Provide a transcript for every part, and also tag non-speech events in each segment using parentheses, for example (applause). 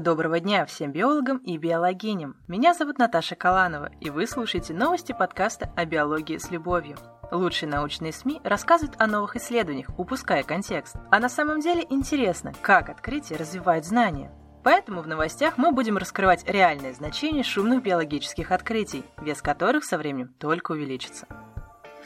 Доброго дня всем биологам и биологиням. Меня зовут Наташа Каланова, и вы слушаете новости подкаста о биологии с любовью. Лучшие научные СМИ рассказывают о новых исследованиях, упуская контекст. А на самом деле интересно, как открытия развивают знания. Поэтому в новостях мы будем раскрывать реальное значение шумных биологических открытий, вес которых со временем только увеличится.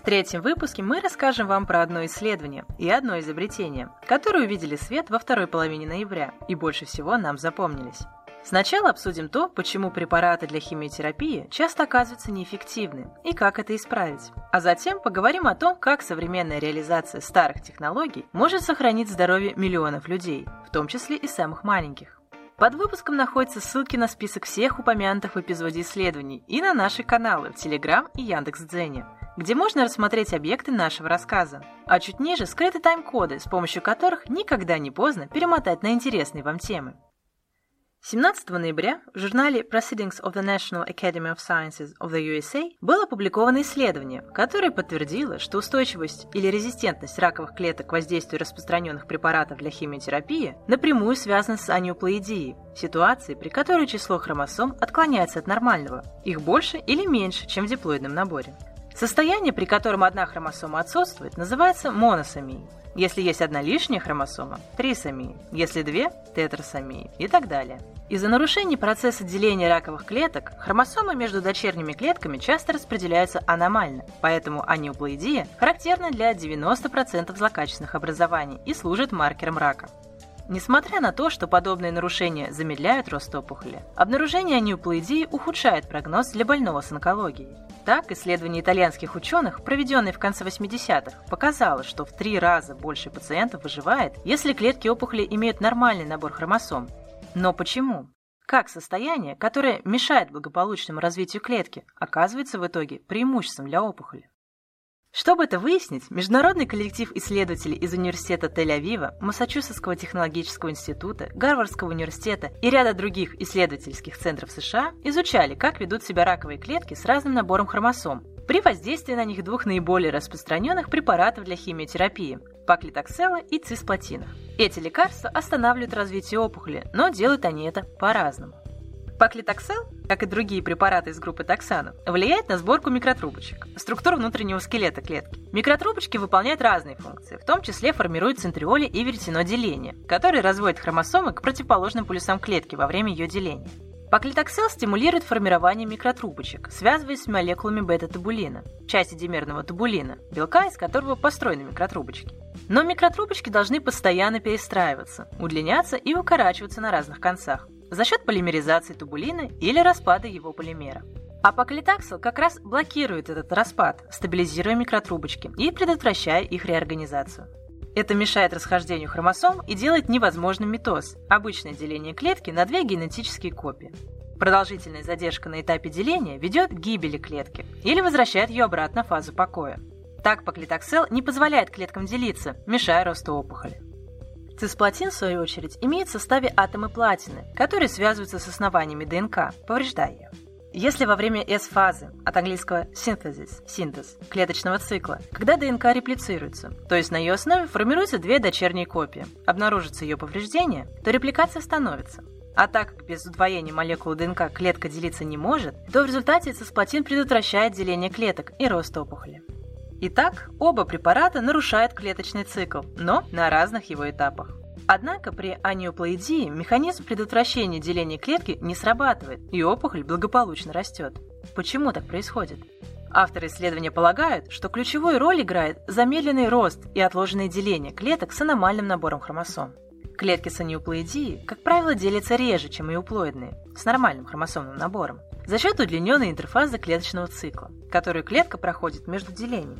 Третьем выпуске мы расскажем вам про одно исследование и одно изобретение, которые увидели свет во второй половине ноября и больше всего нам запомнились. Сначала обсудим то, почему препараты для химиотерапии часто оказываются неэффективны и как это исправить. А затем поговорим о том, как современная реализация старых технологий может сохранить здоровье миллионов людей, в том числе и самых маленьких. Под выпуском находятся ссылки на список всех упомянутых в эпизоде исследований и на наши каналы в Телеграм и Яндекс.Дзене где можно рассмотреть объекты нашего рассказа. А чуть ниже скрыты тайм-коды, с помощью которых никогда не поздно перемотать на интересные вам темы. 17 ноября в журнале Proceedings of the National Academy of Sciences of the USA было опубликовано исследование, которое подтвердило, что устойчивость или резистентность раковых клеток к воздействию распространенных препаратов для химиотерапии напрямую связана с анеуплоидией, ситуацией, при которой число хромосом отклоняется от нормального, их больше или меньше, чем в диплоидном наборе. Состояние, при котором одна хромосома отсутствует, называется моносомией. Если есть одна лишняя хромосома – трисомией, если две – тетрасомией и так далее. Из-за нарушений процесса деления раковых клеток хромосомы между дочерними клетками часто распределяются аномально, поэтому анеуплоидия характерна для 90% злокачественных образований и служит маркером рака. Несмотря на то, что подобные нарушения замедляют рост опухоли, обнаружение анеуплоидии ухудшает прогноз для больного с онкологией. Так, исследование итальянских ученых, проведенное в конце 80-х, показало, что в три раза больше пациентов выживает, если клетки опухоли имеют нормальный набор хромосом. Но почему? Как состояние, которое мешает благополучному развитию клетки, оказывается в итоге преимуществом для опухоли? Чтобы это выяснить, международный коллектив исследователей из Университета Тель-Авива, Массачусетского технологического института, Гарвардского университета и ряда других исследовательских центров США изучали, как ведут себя раковые клетки с разным набором хромосом при воздействии на них двух наиболее распространенных препаратов для химиотерапии – паклитоксела и цисплатина. Эти лекарства останавливают развитие опухоли, но делают они это по-разному. Паклитоксел, как и другие препараты из группы токсанов, влияет на сборку микротрубочек, структуру внутреннего скелета клетки. Микротрубочки выполняют разные функции, в том числе формируют центриоли и веретено которые разводят хромосомы к противоположным полюсам клетки во время ее деления. Паклитоксел стимулирует формирование микротрубочек, связываясь с молекулами бета-табулина, части димерного табулина, белка, из которого построены микротрубочки. Но микротрубочки должны постоянно перестраиваться, удлиняться и укорачиваться на разных концах, за счет полимеризации тубулина или распада его полимера. А паклитаксел как раз блокирует этот распад, стабилизируя микротрубочки и предотвращая их реорганизацию. Это мешает расхождению хромосом и делает невозможным митоз – обычное деление клетки на две генетические копии. Продолжительная задержка на этапе деления ведет к гибели клетки или возвращает ее обратно в фазу покоя. Так паклитоксел не позволяет клеткам делиться, мешая росту опухоли. Цисплатин, в свою очередь, имеет в составе атомы платины, которые связываются с основаниями ДНК, повреждая ее. Если во время S-фазы, от английского synthesis, синтез, клеточного цикла, когда ДНК реплицируется, то есть на ее основе формируются две дочерние копии, обнаружится ее повреждение, то репликация становится. А так как без удвоения молекулы ДНК клетка делиться не может, то в результате цисплатин предотвращает деление клеток и рост опухоли. Итак, оба препарата нарушают клеточный цикл, но на разных его этапах. Однако при анеуплоидии механизм предотвращения деления клетки не срабатывает, и опухоль благополучно растет. Почему так происходит? Авторы исследования полагают, что ключевую роль играет замедленный рост и отложенное деление клеток с аномальным набором хромосом. Клетки с анеуплоидией, как правило, делятся реже, чем эуплоидные, с нормальным хромосомным набором за счет удлиненной интерфазы клеточного цикла, которую клетка проходит между делениями.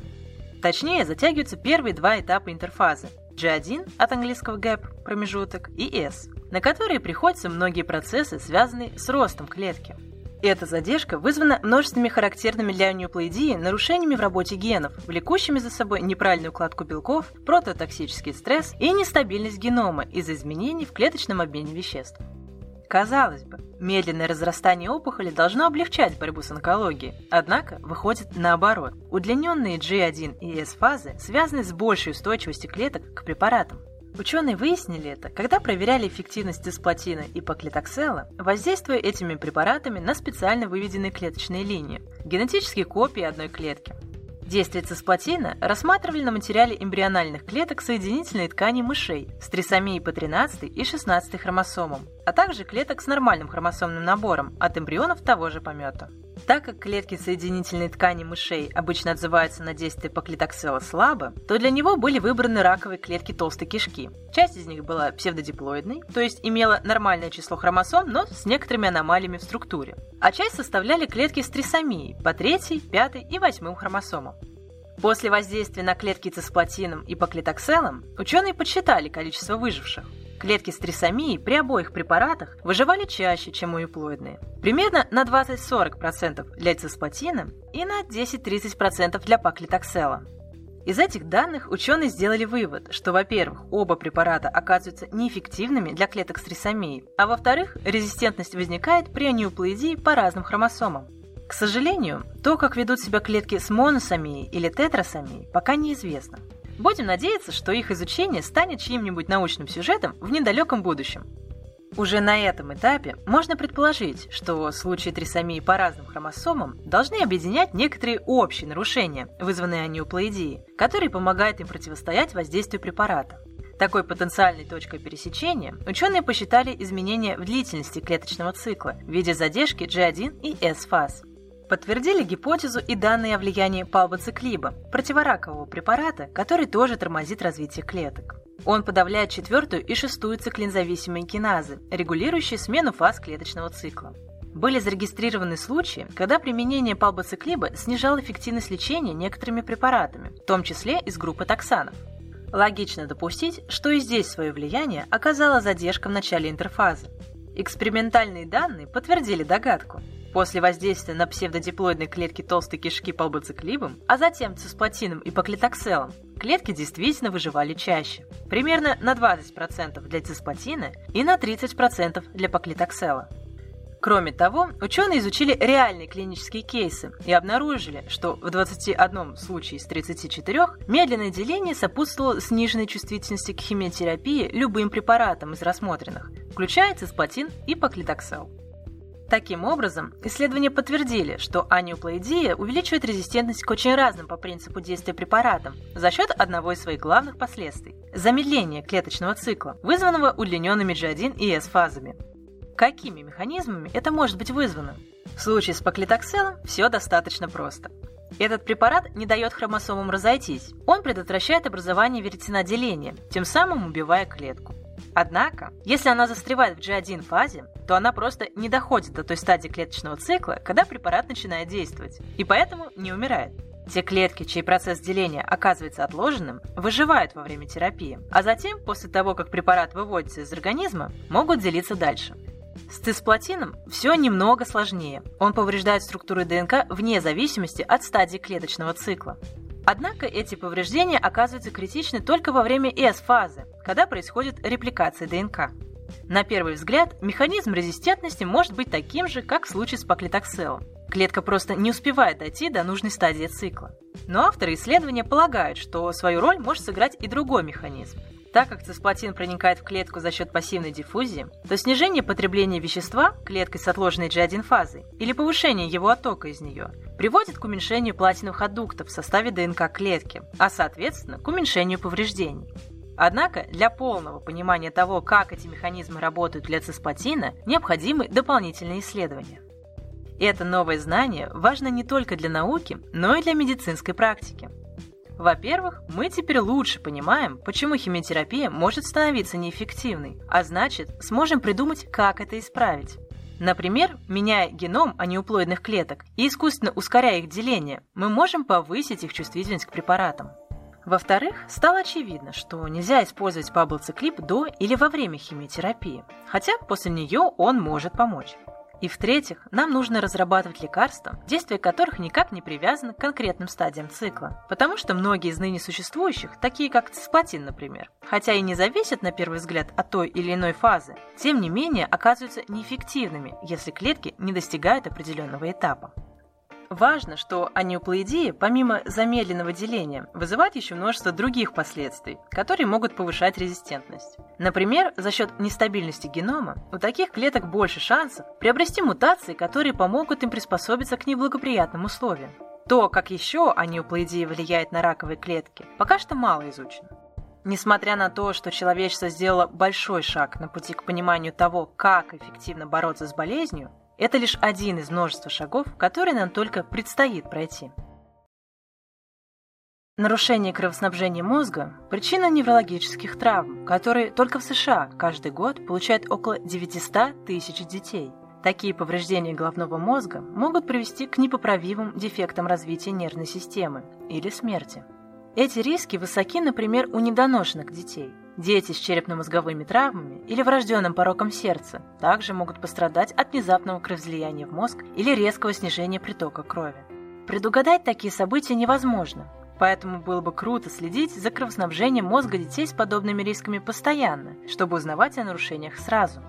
Точнее, затягиваются первые два этапа интерфазы G1 от английского gap – промежуток и S, на которые приходятся многие процессы, связанные с ростом клетки. Эта задержка вызвана множественными характерными для неуплоидии нарушениями в работе генов, влекущими за собой неправильную укладку белков, прототоксический стресс и нестабильность генома из-за изменений в клеточном обмене веществ. Казалось бы, медленное разрастание опухоли должно облегчать борьбу с онкологией, однако выходит наоборот. Удлиненные G1 и S-фазы связаны с большей устойчивостью клеток к препаратам. Ученые выяснили это, когда проверяли эффективность цисплатина и поклитоксела, воздействуя этими препаратами на специально выведенные клеточные линии – генетические копии одной клетки. Действие цисплатина рассматривали на материале эмбриональных клеток соединительной ткани мышей с трисомией по 13 и 16 хромосомам, а также клеток с нормальным хромосомным набором от эмбрионов того же помета. Так как клетки соединительной ткани мышей обычно отзываются на действие поклитоксела слабо, то для него были выбраны раковые клетки толстой кишки. Часть из них была псевдодиплоидной, то есть имела нормальное число хромосом, но с некоторыми аномалиями в структуре. А часть составляли клетки с трисомией по 3, 5 и 8 хромосомам. После воздействия на клетки цисплатином и поклитокселом ученые подсчитали количество выживших. Клетки с трисомией при обоих препаратах выживали чаще, чем уеплоидные. Примерно на 20-40% для цисплатина и на 10-30% для паклитоксела. Из этих данных ученые сделали вывод, что, во-первых, оба препарата оказываются неэффективными для клеток с трисомией, а во-вторых, резистентность возникает при анеуплоидии по разным хромосомам. К сожалению, то, как ведут себя клетки с моносомией или тетрасомией, пока неизвестно. Будем надеяться, что их изучение станет чьим-нибудь научным сюжетом в недалеком будущем. Уже на этом этапе можно предположить, что случаи трисомии по разным хромосомам должны объединять некоторые общие нарушения, вызванные анеуплоидией, которые помогают им противостоять воздействию препарата. Такой потенциальной точкой пересечения ученые посчитали изменения в длительности клеточного цикла в виде задержки G1 и S-фаз. Подтвердили гипотезу и данные о влиянии палбоциклиба, противоракового препарата, который тоже тормозит развитие клеток. Он подавляет четвертую и шестую циклинзависимые киназы, регулирующие смену фаз клеточного цикла. Были зарегистрированы случаи, когда применение палбоциклиба снижало эффективность лечения некоторыми препаратами, в том числе из группы токсанов. Логично допустить, что и здесь свое влияние оказала задержка в начале интерфазы. Экспериментальные данные подтвердили догадку. После воздействия на псевдодиплоидные клетки толстой кишки полбоциклибом, а затем цисплатином и поклитокселом, клетки действительно выживали чаще. Примерно на 20% для цисплатина и на 30% для поклитоксела. Кроме того, ученые изучили реальные клинические кейсы и обнаружили, что в 21 случае из 34 медленное деление сопутствовало сниженной чувствительности к химиотерапии любым препаратам из рассмотренных, включая цисплатин и поклитоксел. Таким образом, исследования подтвердили, что анеуплоидия увеличивает резистентность к очень разным по принципу действия препаратам за счет одного из своих главных последствий – замедления клеточного цикла, вызванного удлиненными G1 и S-фазами. Какими механизмами это может быть вызвано? В случае с поклитокселом все достаточно просто. Этот препарат не дает хромосомам разойтись. Он предотвращает образование веретеноделения, тем самым убивая клетку. Однако, если она застревает в G1 фазе, то она просто не доходит до той стадии клеточного цикла, когда препарат начинает действовать, и поэтому не умирает. Те клетки, чей процесс деления оказывается отложенным, выживают во время терапии, а затем, после того, как препарат выводится из организма, могут делиться дальше. С цисплатином все немного сложнее. Он повреждает структуры ДНК вне зависимости от стадии клеточного цикла. Однако эти повреждения оказываются критичны только во время S-фазы, когда происходит репликация ДНК. На первый взгляд, механизм резистентности может быть таким же, как в случае с поклитокселом. Клетка просто не успевает дойти до нужной стадии цикла. Но авторы исследования полагают, что свою роль может сыграть и другой механизм. Так как цисплатин проникает в клетку за счет пассивной диффузии, то снижение потребления вещества клеткой с отложенной G1 фазой или повышение его оттока из нее приводит к уменьшению платиновых аддуктов в составе ДНК клетки, а соответственно к уменьшению повреждений. Однако для полного понимания того, как эти механизмы работают для цисплатина, необходимы дополнительные исследования. Это новое знание важно не только для науки, но и для медицинской практики. Во-первых, мы теперь лучше понимаем, почему химиотерапия может становиться неэффективной, а значит, сможем придумать, как это исправить. Например, меняя геном анеуплоидных клеток и искусственно ускоряя их деление, мы можем повысить их чувствительность к препаратам. Во-вторых, стало очевидно, что нельзя использовать паблоциклип до или во время химиотерапии, хотя после нее он может помочь. И в-третьих, нам нужно разрабатывать лекарства, действие которых никак не привязано к конкретным стадиям цикла. Потому что многие из ныне существующих, такие как цисплатин, например, хотя и не зависят на первый взгляд от той или иной фазы, тем не менее оказываются неэффективными, если клетки не достигают определенного этапа. Важно, что анеуплоидия, помимо замедленного деления, вызывает еще множество других последствий, которые могут повышать резистентность. Например, за счет нестабильности генома у таких клеток больше шансов приобрести мутации, которые помогут им приспособиться к неблагоприятным условиям. То, как еще анеуплоидия влияет на раковые клетки, пока что мало изучено. Несмотря на то, что человечество сделало большой шаг на пути к пониманию того, как эффективно бороться с болезнью, это лишь один из множества шагов, которые нам только предстоит пройти. Нарушение кровоснабжения мозга – причина неврологических травм, которые только в США каждый год получают около 900 тысяч детей. Такие повреждения головного мозга могут привести к непоправимым дефектам развития нервной системы или смерти. Эти риски высоки, например, у недоношенных детей – Дети с черепно-мозговыми травмами или врожденным пороком сердца также могут пострадать от внезапного кровоизлияния в мозг или резкого снижения притока крови. Предугадать такие события невозможно, поэтому было бы круто следить за кровоснабжением мозга детей с подобными рисками постоянно, чтобы узнавать о нарушениях сразу.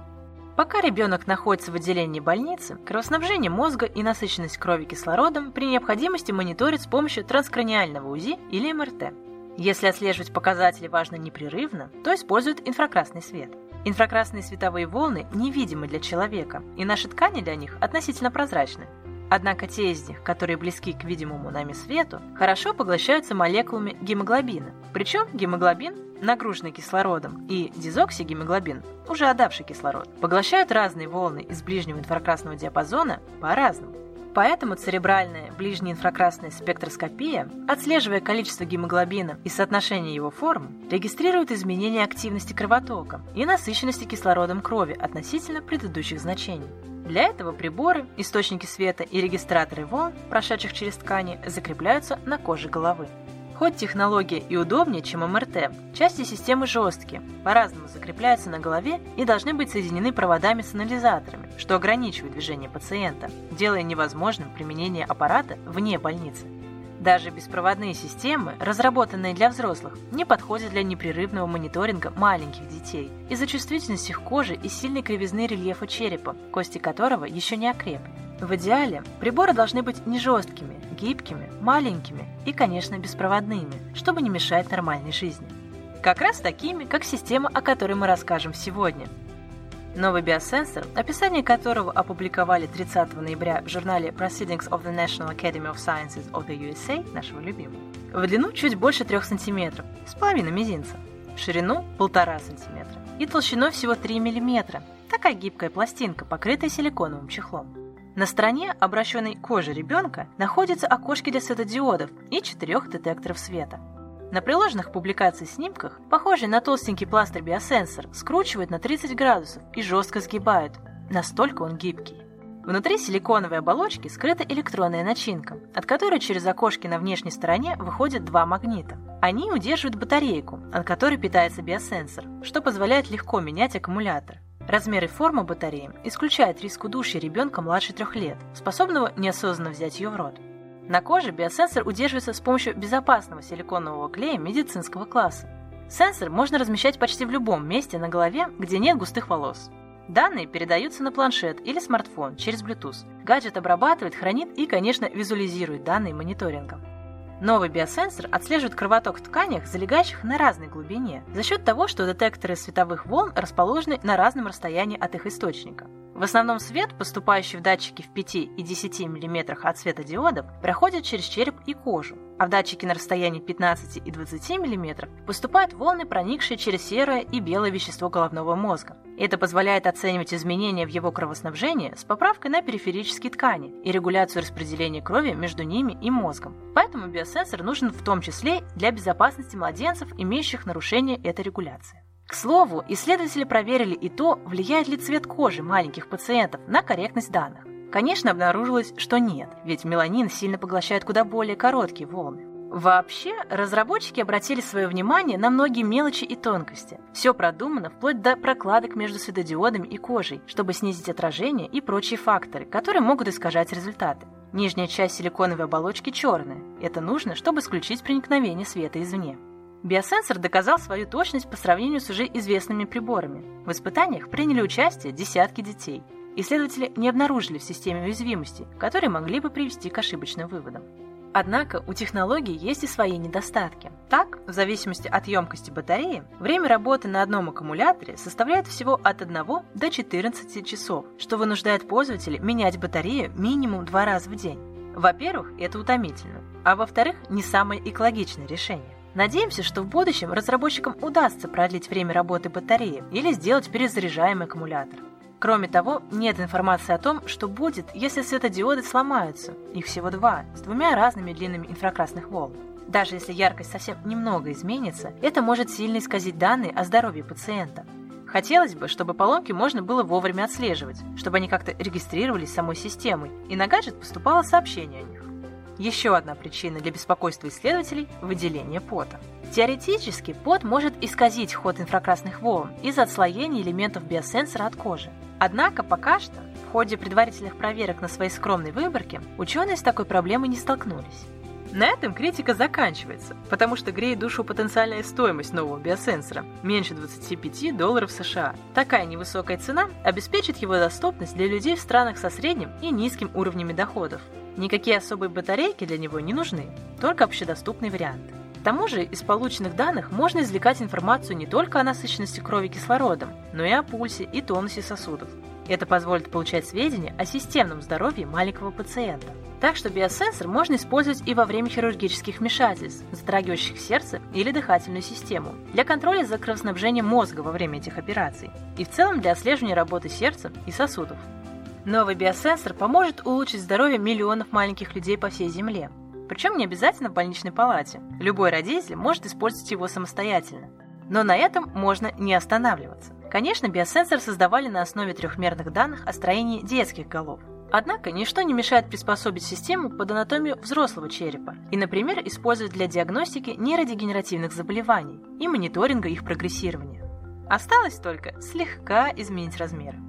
Пока ребенок находится в отделении больницы, кровоснабжение мозга и насыщенность крови кислородом при необходимости мониторят с помощью транскраниального УЗИ или МРТ. Если отслеживать показатели важно непрерывно, то используют инфракрасный свет. Инфракрасные световые волны невидимы для человека, и наши ткани для них относительно прозрачны. Однако те из них, которые близки к видимому нами свету, хорошо поглощаются молекулами гемоглобина. Причем гемоглобин, нагруженный кислородом, и дезоксигемоглобин, уже отдавший кислород, поглощают разные волны из ближнего инфракрасного диапазона по-разному. Поэтому церебральная ближняя инфракрасная спектроскопия, отслеживая количество гемоглобина и соотношение его форм, регистрирует изменения активности кровотока и насыщенности кислородом крови относительно предыдущих значений. Для этого приборы, источники света и регистраторы волн, прошедших через ткани, закрепляются на коже головы. Хоть технология и удобнее, чем МРТ, части системы жесткие, по-разному закрепляются на голове и должны быть соединены проводами с анализаторами, что ограничивает движение пациента, делая невозможным применение аппарата вне больницы. Даже беспроводные системы, разработанные для взрослых, не подходят для непрерывного мониторинга маленьких детей из-за чувствительности их кожи и сильной кривизны рельефа черепа, кости которого еще не окрепли. В идеале приборы должны быть не жесткими, гибкими, маленькими и, конечно, беспроводными, чтобы не мешать нормальной жизни. Как раз такими, как система, о которой мы расскажем сегодня. Новый биосенсор, описание которого опубликовали 30 ноября в журнале Proceedings of the National Academy of Sciences of the USA, нашего любимого, в длину чуть больше 3 см, с половиной мизинца, в ширину 1,5 см и толщиной всего 3 мм, такая гибкая пластинка, покрытая силиконовым чехлом. На стороне, обращенной к коже ребенка, находятся окошки для светодиодов и четырех детекторов света. На приложенных публикациях снимках, похожий на толстенький пластырь биосенсор, скручивают на 30 градусов и жестко сгибают. Настолько он гибкий. Внутри силиконовой оболочки скрыта электронная начинка, от которой через окошки на внешней стороне выходят два магнита. Они удерживают батарейку, от которой питается биосенсор, что позволяет легко менять аккумулятор. Размер и форма батареи исключает риск удушья ребенка младше трех лет, способного неосознанно взять ее в рот. На коже биосенсор удерживается с помощью безопасного силиконового клея медицинского класса. Сенсор можно размещать почти в любом месте на голове, где нет густых волос. Данные передаются на планшет или смартфон через Bluetooth. Гаджет обрабатывает, хранит и, конечно, визуализирует данные мониторинга. Новый биосенсор отслеживает кровоток в тканях, залегающих на разной глубине, за счет того, что детекторы световых волн расположены на разном расстоянии от их источника. В основном свет, поступающий в датчики в 5 и 10 мм от светодиодов, проходит через череп и кожу, а в датчики на расстоянии 15 и 20 мм поступают волны, проникшие через серое и белое вещество головного мозга. Это позволяет оценивать изменения в его кровоснабжении с поправкой на периферические ткани и регуляцию распределения крови между ними и мозгом. Поэтому биосенсор нужен в том числе для безопасности младенцев, имеющих нарушение этой регуляции. К слову, исследователи проверили и то, влияет ли цвет кожи маленьких пациентов на корректность данных. Конечно, обнаружилось, что нет, ведь меланин сильно поглощает куда более короткие волны. Вообще, разработчики обратили свое внимание на многие мелочи и тонкости. Все продумано вплоть до прокладок между светодиодами и кожей, чтобы снизить отражение и прочие факторы, которые могут искажать результаты. Нижняя часть силиконовой оболочки черная. Это нужно, чтобы исключить проникновение света извне. Биосенсор доказал свою точность по сравнению с уже известными приборами. В испытаниях приняли участие десятки детей. исследователи не обнаружили в системе уязвимости, которые могли бы привести к ошибочным выводам. Однако у технологий есть и свои недостатки. Так, в зависимости от емкости батареи, время работы на одном аккумуляторе составляет всего от 1 до 14 часов, что вынуждает пользователей менять батарею минимум два раза в день. Во-первых, это утомительно, а во-вторых, не самое экологичное решение. Надеемся, что в будущем разработчикам удастся продлить время работы батареи или сделать перезаряжаемый аккумулятор. Кроме того, нет информации о том, что будет, если светодиоды сломаются. Их всего два, с двумя разными длинами инфракрасных волн. Даже если яркость совсем немного изменится, это может сильно исказить данные о здоровье пациента. Хотелось бы, чтобы поломки можно было вовремя отслеживать, чтобы они как-то регистрировались самой системой, и на гаджет поступало сообщение о них. Еще одна причина для беспокойства исследователей – выделение пота. Теоретически пот может исказить ход инфракрасных волн из-за отслоения элементов биосенсора от кожи. Однако пока что, в ходе предварительных проверок на своей скромной выборке, ученые с такой проблемой не столкнулись. На этом критика заканчивается, потому что греет душу потенциальная стоимость нового биосенсора – меньше 25 долларов США. Такая невысокая цена обеспечит его доступность для людей в странах со средним и низким уровнями доходов. Никакие особые батарейки для него не нужны, только общедоступный вариант. К тому же из полученных данных можно извлекать информацию не только о насыщенности крови кислородом, но и о пульсе и тонусе сосудов. Это позволит получать сведения о системном здоровье маленького пациента. Так что биосенсор можно использовать и во время хирургических вмешательств, затрагивающих сердце или дыхательную систему, для контроля за кровоснабжением мозга во время этих операций и в целом для отслеживания работы сердца и сосудов. Новый биосенсор поможет улучшить здоровье миллионов маленьких людей по всей Земле. Причем не обязательно в больничной палате. Любой родитель может использовать его самостоятельно. Но на этом можно не останавливаться. Конечно, биосенсор создавали на основе трехмерных данных о строении детских голов. Однако ничто не мешает приспособить систему под анатомию взрослого черепа и, например, использовать для диагностики нейродегенеративных заболеваний и мониторинга их прогрессирования. Осталось только слегка изменить размеры.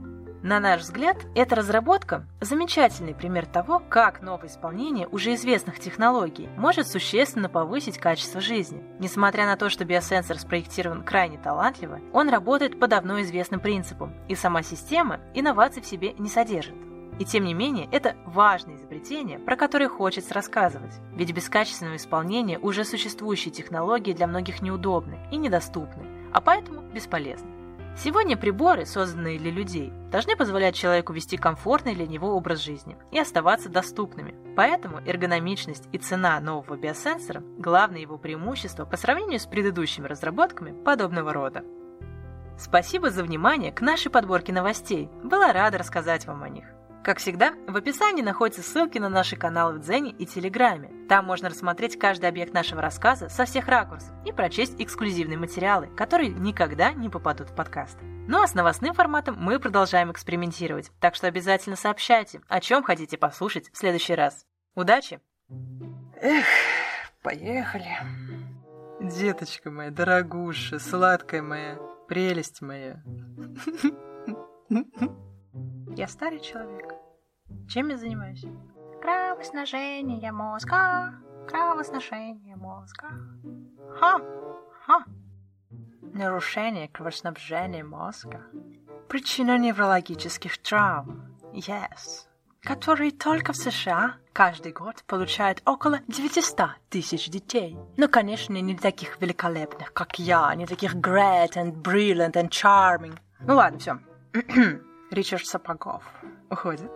На наш взгляд, эта разработка – замечательный пример того, как новое исполнение уже известных технологий может существенно повысить качество жизни. Несмотря на то, что биосенсор спроектирован крайне талантливо, он работает по давно известным принципам, и сама система инноваций в себе не содержит. И тем не менее, это важное изобретение, про которое хочется рассказывать. Ведь без качественного исполнения уже существующие технологии для многих неудобны и недоступны, а поэтому бесполезны. Сегодня приборы, созданные для людей, должны позволять человеку вести комфортный для него образ жизни и оставаться доступными. Поэтому эргономичность и цена нового биосенсора – главное его преимущество по сравнению с предыдущими разработками подобного рода. Спасибо за внимание к нашей подборке новостей. Была рада рассказать вам о них. Как всегда, в описании находятся ссылки на наши каналы в Дзене и Телеграме. Там можно рассмотреть каждый объект нашего рассказа со всех ракурсов и прочесть эксклюзивные материалы, которые никогда не попадут в подкаст. Ну а с новостным форматом мы продолжаем экспериментировать, так что обязательно сообщайте, о чем хотите послушать в следующий раз. Удачи! Эх, поехали. Деточка моя, дорогуша, сладкая моя, прелесть моя. (laughs) Я старый человек. Чем я занимаюсь? Кровосношение мозга, кровосношение мозга. Ха, ха. Нарушение кровоснабжения мозга. Причина неврологических травм. Yes. Которые только в США каждый год получают около 900 тысяч детей. Но, конечно, не таких великолепных, как я, не таких great and brilliant and charming. Ну ладно, все. (clears throat) Ричард Сапогов уходит.